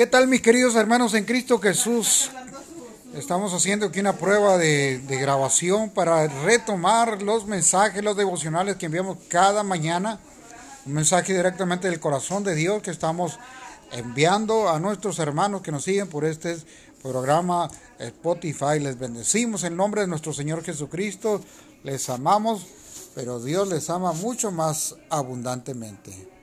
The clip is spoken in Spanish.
¿Qué tal mis queridos hermanos en Cristo Jesús? Estamos haciendo aquí una prueba de, grabación para retomar los mensajes, los devocionales que enviamos cada mañana. Un mensaje directamente del corazón de Dios que estamos enviando a nuestros hermanos que nos siguen por este programa eh, Spotify. Les bendecimos en nombre de nuestro Señor Jesucristo. Les amamos, pero Dios les ama mucho más abundantemente.